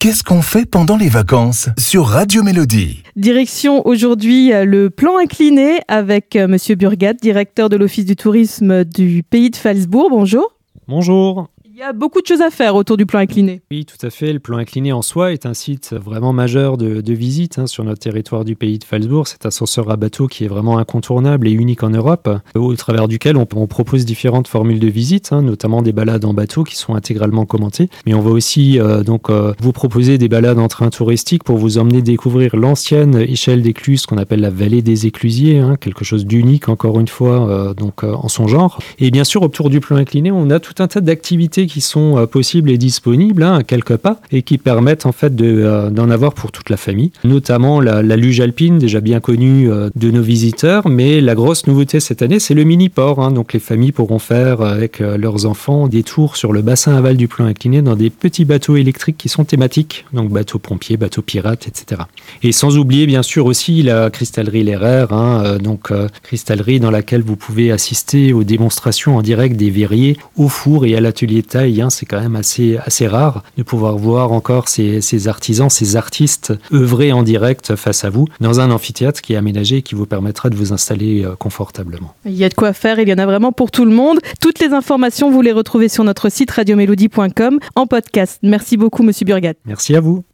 Qu'est-ce qu'on fait pendant les vacances sur Radio Mélodie? Direction aujourd'hui euh, le plan incliné avec euh, Monsieur Burgat, directeur de l'Office du tourisme du pays de Falsbourg. Bonjour. Bonjour. Il y a beaucoup de choses à faire autour du plan incliné. Oui, tout à fait. Le plan incliné en soi est un site vraiment majeur de, visite hein, sur notre territoire du pays de Falsbourg. C'est un ascenseur à bateau qui est vraiment incontournable et unique en Europe, au travers duquel on, propose différentes formules de visite, hein, notamment des balades en bateau qui sont intégralement commentées. Mais on va aussi euh, donc euh, vous proposer des balades en train touristique pour vous emmener découvrir l'ancienne échelle d'écluses qu'on appelle la vallée des éclusiers, hein, quelque chose d'unique encore une fois euh, donc en son genre. Et bien sûr, autour du plan incliné, on a tout un tas d'activités qui sont euh, possibles et disponibles hein, à quelques pas et qui permettent en fait euh, d'en avoir pour toute la famille, notamment la, luge alpine déjà bien connue euh, de nos visiteurs, mais la grosse nouveauté cette année c'est le mini port. Hein. donc les familles pourront faire avec leurs enfants des tours sur le bassin aval du plan incliné dans des petits bateaux électriques qui sont thématiques, donc bateaux pompiers, bateaux pirates, etc. Et sans oublier bien sûr aussi la cristallerie L'Erreur, hein, donc cristallerie dans laquelle vous pouvez assister aux démonstrations en direct des verriers au four et à l'atelier de c'est quand même assez, assez rare de pouvoir voir encore ces, artisans, ces artistes œuvrer en direct face à vous dans un amphithéâtre qui est aménagé et qui vous permettra de vous installer euh, confortablement. Il y a de quoi faire, il y en a vraiment pour tout le monde. Toutes les informations, vous les retrouvez sur notre site radiomélodie.com en podcast. Merci beaucoup, Monsieur Burgat. Merci à vous.